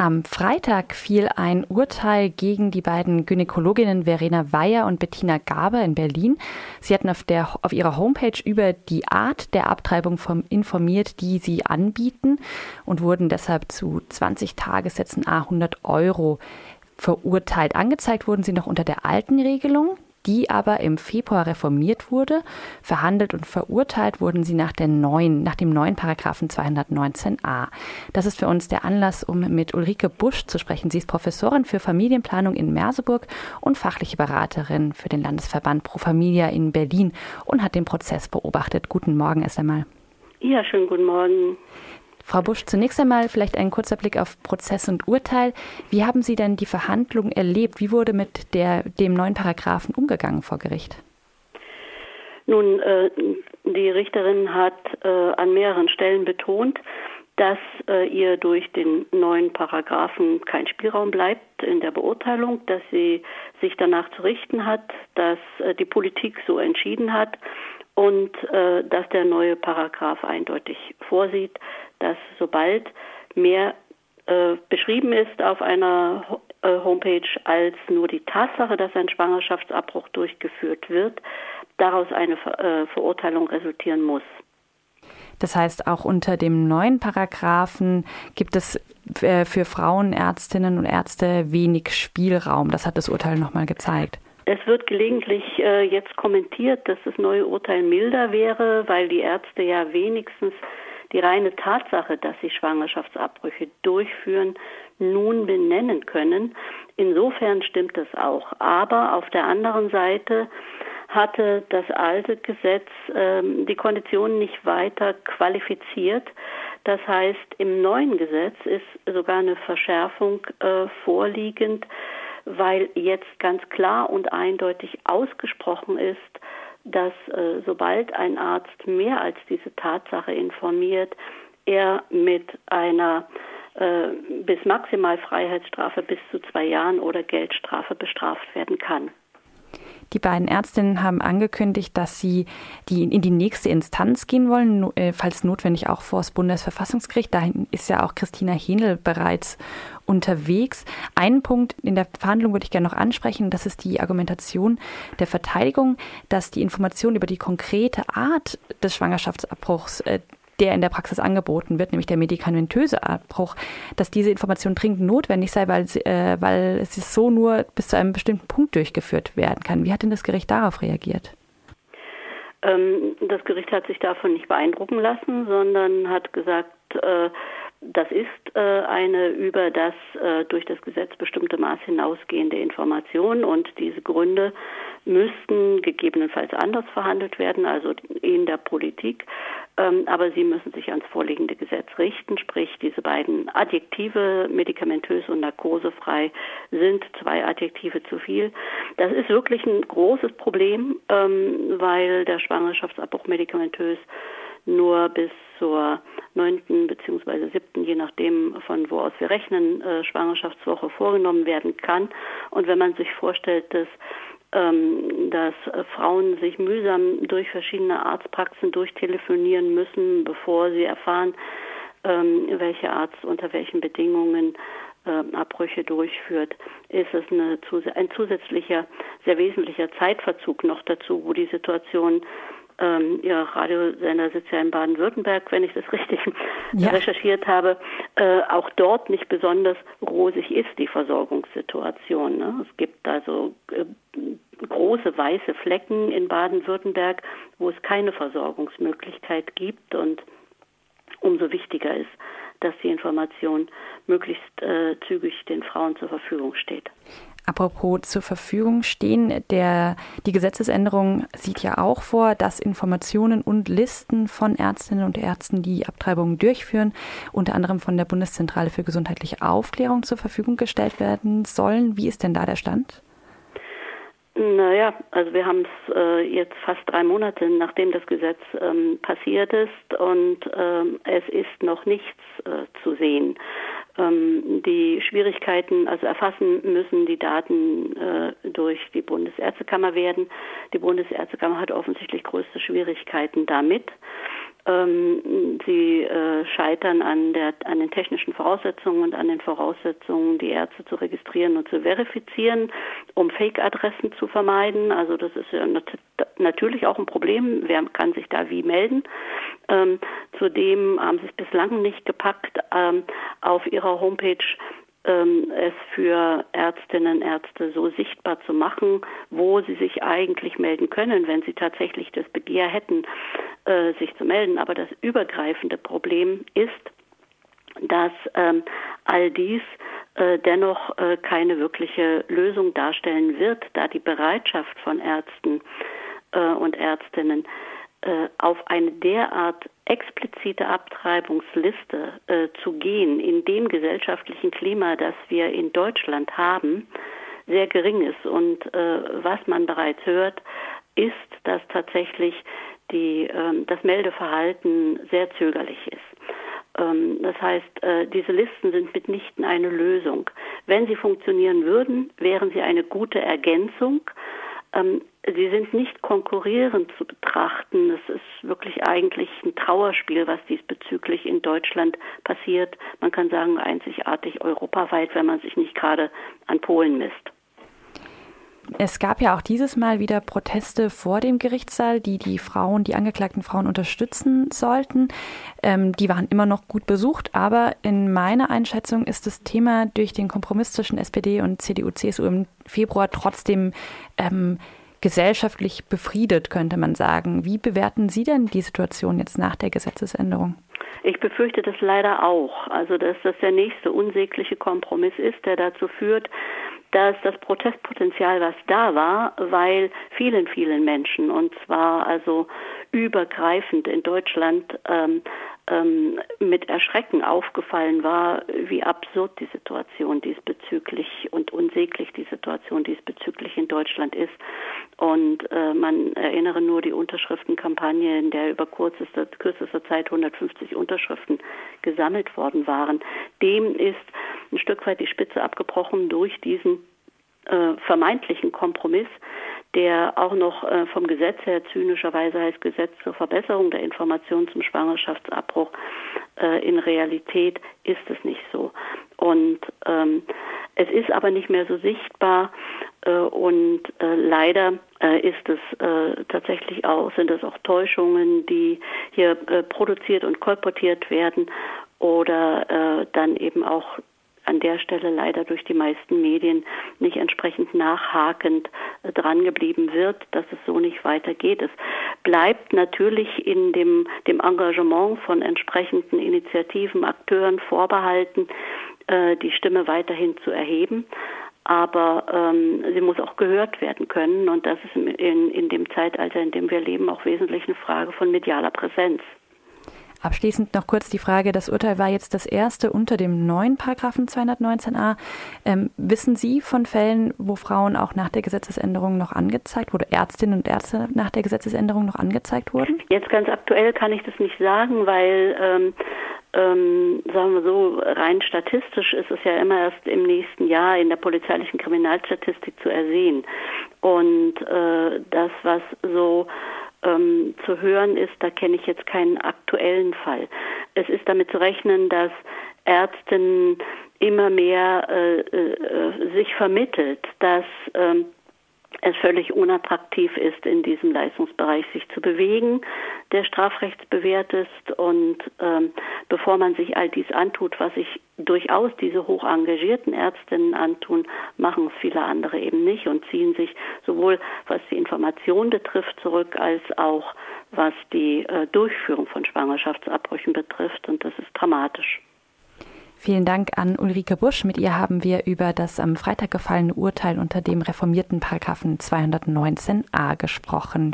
Am Freitag fiel ein Urteil gegen die beiden Gynäkologinnen Verena Weyer und Bettina Gaber in Berlin. Sie hatten auf, der, auf ihrer Homepage über die Art der Abtreibung vom, informiert, die sie anbieten und wurden deshalb zu 20 Tagessätzen A 100 Euro verurteilt. Angezeigt wurden sie noch unter der alten Regelung die aber im Februar reformiert wurde. Verhandelt und verurteilt wurden sie nach, der neuen, nach dem neuen Paragraphen 219a. Das ist für uns der Anlass, um mit Ulrike Busch zu sprechen. Sie ist Professorin für Familienplanung in Merseburg und fachliche Beraterin für den Landesverband Pro Familia in Berlin und hat den Prozess beobachtet. Guten Morgen erst einmal. Ja, schönen guten Morgen. Frau Busch, zunächst einmal vielleicht ein kurzer Blick auf Prozess und Urteil. Wie haben Sie denn die Verhandlungen erlebt? Wie wurde mit der, dem neuen Paragraphen umgegangen vor Gericht? Nun, äh, die Richterin hat äh, an mehreren Stellen betont, dass äh, ihr durch den neuen Paragraphen kein Spielraum bleibt in der Beurteilung, dass sie sich danach zu richten hat, dass äh, die Politik so entschieden hat und äh, dass der neue Paragraph eindeutig vorsieht, dass sobald mehr äh, beschrieben ist auf einer äh, Homepage als nur die Tatsache, dass ein Schwangerschaftsabbruch durchgeführt wird, daraus eine Ver äh, Verurteilung resultieren muss. Das heißt, auch unter dem neuen Paragraphen gibt es äh, für Frauenärztinnen und Ärzte wenig Spielraum. Das hat das Urteil nochmal gezeigt. Es wird gelegentlich äh, jetzt kommentiert, dass das neue Urteil milder wäre, weil die Ärzte ja wenigstens die reine Tatsache, dass sie Schwangerschaftsabbrüche durchführen, nun benennen können. Insofern stimmt es auch. Aber auf der anderen Seite hatte das alte Gesetz ähm, die Konditionen nicht weiter qualifiziert. Das heißt, im neuen Gesetz ist sogar eine Verschärfung äh, vorliegend, weil jetzt ganz klar und eindeutig ausgesprochen ist, dass äh, sobald ein Arzt mehr als diese Tatsache informiert, er mit einer äh, bis maximal Freiheitsstrafe bis zu zwei Jahren oder Geldstrafe bestraft werden kann. Die beiden Ärztinnen haben angekündigt, dass sie die in die nächste Instanz gehen wollen, äh, falls notwendig auch vor das Bundesverfassungsgericht. Dahin ist ja auch Christina Hähnel bereits unterwegs. Einen Punkt in der Verhandlung würde ich gerne noch ansprechen. Das ist die Argumentation der Verteidigung, dass die Information über die konkrete Art des Schwangerschaftsabbruchs äh, der in der Praxis angeboten wird, nämlich der medikamentöse Abbruch, dass diese Information dringend notwendig sei, weil, sie, äh, weil es so nur bis zu einem bestimmten Punkt durchgeführt werden kann. Wie hat denn das Gericht darauf reagiert? Ähm, das Gericht hat sich davon nicht beeindrucken lassen, sondern hat gesagt, äh, das ist äh, eine über das äh, durch das Gesetz bestimmte Maß hinausgehende Information und diese Gründe müssten gegebenenfalls anders verhandelt werden, also in der Politik. Ähm, aber sie müssen sich ans vorliegende Gesetz richten, sprich diese beiden Adjektive medikamentös und narkosefrei sind zwei Adjektive zu viel. Das ist wirklich ein großes Problem, ähm, weil der Schwangerschaftsabbruch medikamentös nur bis zur neunten beziehungsweise siebten, je nachdem von wo aus wir rechnen, äh, Schwangerschaftswoche vorgenommen werden kann. Und wenn man sich vorstellt, dass ähm, dass äh, Frauen sich mühsam durch verschiedene Arztpraxen durchtelefonieren müssen, bevor sie erfahren, ähm, welcher Arzt unter welchen Bedingungen äh, Abbrüche durchführt, ist es eine, ein zusätzlicher, sehr wesentlicher Zeitverzug noch dazu, wo die Situation ähm, Ihr Radiosender sitzt ja in Baden-Württemberg, wenn ich das richtig ja. recherchiert habe, äh, auch dort nicht besonders rosig ist die Versorgungssituation. Ne? Es gibt also äh, große weiße Flecken in Baden-Württemberg, wo es keine Versorgungsmöglichkeit gibt und umso wichtiger ist, dass die Information möglichst äh, zügig den Frauen zur Verfügung steht. Apropos zur Verfügung stehen, der, die Gesetzesänderung sieht ja auch vor, dass Informationen und Listen von Ärztinnen und Ärzten, die Abtreibungen durchführen, unter anderem von der Bundeszentrale für gesundheitliche Aufklärung zur Verfügung gestellt werden sollen. Wie ist denn da der Stand? Naja, also wir haben es äh, jetzt fast drei Monate, nachdem das Gesetz ähm, passiert ist und ähm, es ist noch nichts äh, zu sehen. Ähm, die Schwierigkeiten, also erfassen müssen die Daten äh, durch die Bundesärztekammer werden. Die Bundesärztekammer hat offensichtlich größte Schwierigkeiten damit. Ähm, sie äh, scheitern an, der, an den technischen Voraussetzungen und an den Voraussetzungen, die Ärzte zu registrieren und zu verifizieren, um Fake-Adressen zu vermeiden. Also das ist ja nat natürlich auch ein Problem. Wer kann sich da wie melden? Ähm, zudem haben sie es bislang nicht gepackt, ähm, auf ihrer Homepage ähm, es für Ärztinnen und Ärzte so sichtbar zu machen, wo sie sich eigentlich melden können, wenn sie tatsächlich das Begehr hätten, äh, sich zu melden. Aber das übergreifende Problem ist, dass ähm, all dies äh, dennoch äh, keine wirkliche Lösung darstellen wird, da die Bereitschaft von Ärzten äh, und Ärztinnen äh, auf eine derart explizite Abtreibungsliste äh, zu gehen in dem gesellschaftlichen Klima, das wir in Deutschland haben, sehr gering ist. Und äh, was man bereits hört, ist, dass tatsächlich die, äh, das Meldeverhalten sehr zögerlich ist. Ähm, das heißt, äh, diese Listen sind mitnichten eine Lösung. Wenn sie funktionieren würden, wären sie eine gute Ergänzung ähm, sie sind nicht konkurrierend zu betrachten. Es ist wirklich eigentlich ein Trauerspiel, was diesbezüglich in Deutschland passiert. Man kann sagen, einzigartig europaweit, wenn man sich nicht gerade an Polen misst. Es gab ja auch dieses Mal wieder Proteste vor dem Gerichtssaal, die die Frauen, die angeklagten Frauen unterstützen sollten. Ähm, die waren immer noch gut besucht, aber in meiner Einschätzung ist das Thema durch den Kompromiss zwischen SPD und CDU, CSU im Februar trotzdem ähm, gesellschaftlich befriedet, könnte man sagen. Wie bewerten Sie denn die Situation jetzt nach der Gesetzesänderung? Ich befürchte das leider auch. Also, dass das der nächste unsägliche Kompromiss ist, der dazu führt, dass das Protestpotenzial, was da war, weil vielen, vielen Menschen, und zwar also übergreifend in Deutschland, ähm, ähm, mit Erschrecken aufgefallen war, wie absurd die Situation diesbezüglich unsäglich die Situation diesbezüglich in Deutschland ist. Und äh, man erinnere nur die Unterschriftenkampagne, in der über kürzester, kürzester Zeit 150 Unterschriften gesammelt worden waren. Dem ist ein Stück weit die Spitze abgebrochen durch diesen äh, vermeintlichen Kompromiss, der auch noch äh, vom Gesetz her zynischerweise heißt Gesetz zur Verbesserung der Information zum Schwangerschaftsabbruch. Äh, in Realität ist es nicht so. Und ähm, es ist aber nicht mehr so sichtbar äh, und äh, leider äh, ist es tatsächlich auch, sind es auch Täuschungen, die hier produziert und kolportiert werden oder dann eben auch an der Stelle leider durch die meisten Medien nicht entsprechend nachhakend äh, drangeblieben wird, dass es so nicht weitergeht. Es bleibt natürlich in dem, dem Engagement von entsprechenden Initiativen, Akteuren vorbehalten, äh, die Stimme weiterhin zu erheben aber ähm, sie muss auch gehört werden können und das ist in, in dem Zeitalter, in dem wir leben, auch wesentlich eine Frage von medialer Präsenz. Abschließend noch kurz die Frage, das Urteil war jetzt das erste unter dem neuen Paragraphen 219a. Ähm, wissen Sie von Fällen, wo Frauen auch nach der Gesetzesänderung noch angezeigt wurden, Ärztinnen und Ärzte nach der Gesetzesänderung noch angezeigt wurden? Jetzt ganz aktuell kann ich das nicht sagen, weil ähm, ähm, sagen wir so, rein statistisch ist es ja immer erst im nächsten Jahr in der polizeilichen Kriminalstatistik zu ersehen. Und äh, das, was so ähm, zu hören ist, da kenne ich jetzt keinen aktuellen Fall. Es ist damit zu rechnen, dass Ärzten immer mehr äh, äh, sich vermittelt, dass ähm, es völlig unattraktiv ist, in diesem Leistungsbereich sich zu bewegen, der strafrechtsbewehrt ist. Und ähm, bevor man sich all dies antut, was sich durchaus diese hoch engagierten Ärztinnen antun, machen es viele andere eben nicht und ziehen sich sowohl was die Information betrifft zurück, als auch was die äh, Durchführung von Schwangerschaftsabbrüchen betrifft. Und das ist dramatisch. Vielen Dank an Ulrike Busch. Mit ihr haben wir über das am Freitag gefallene Urteil unter dem reformierten Paragraphen 219a gesprochen.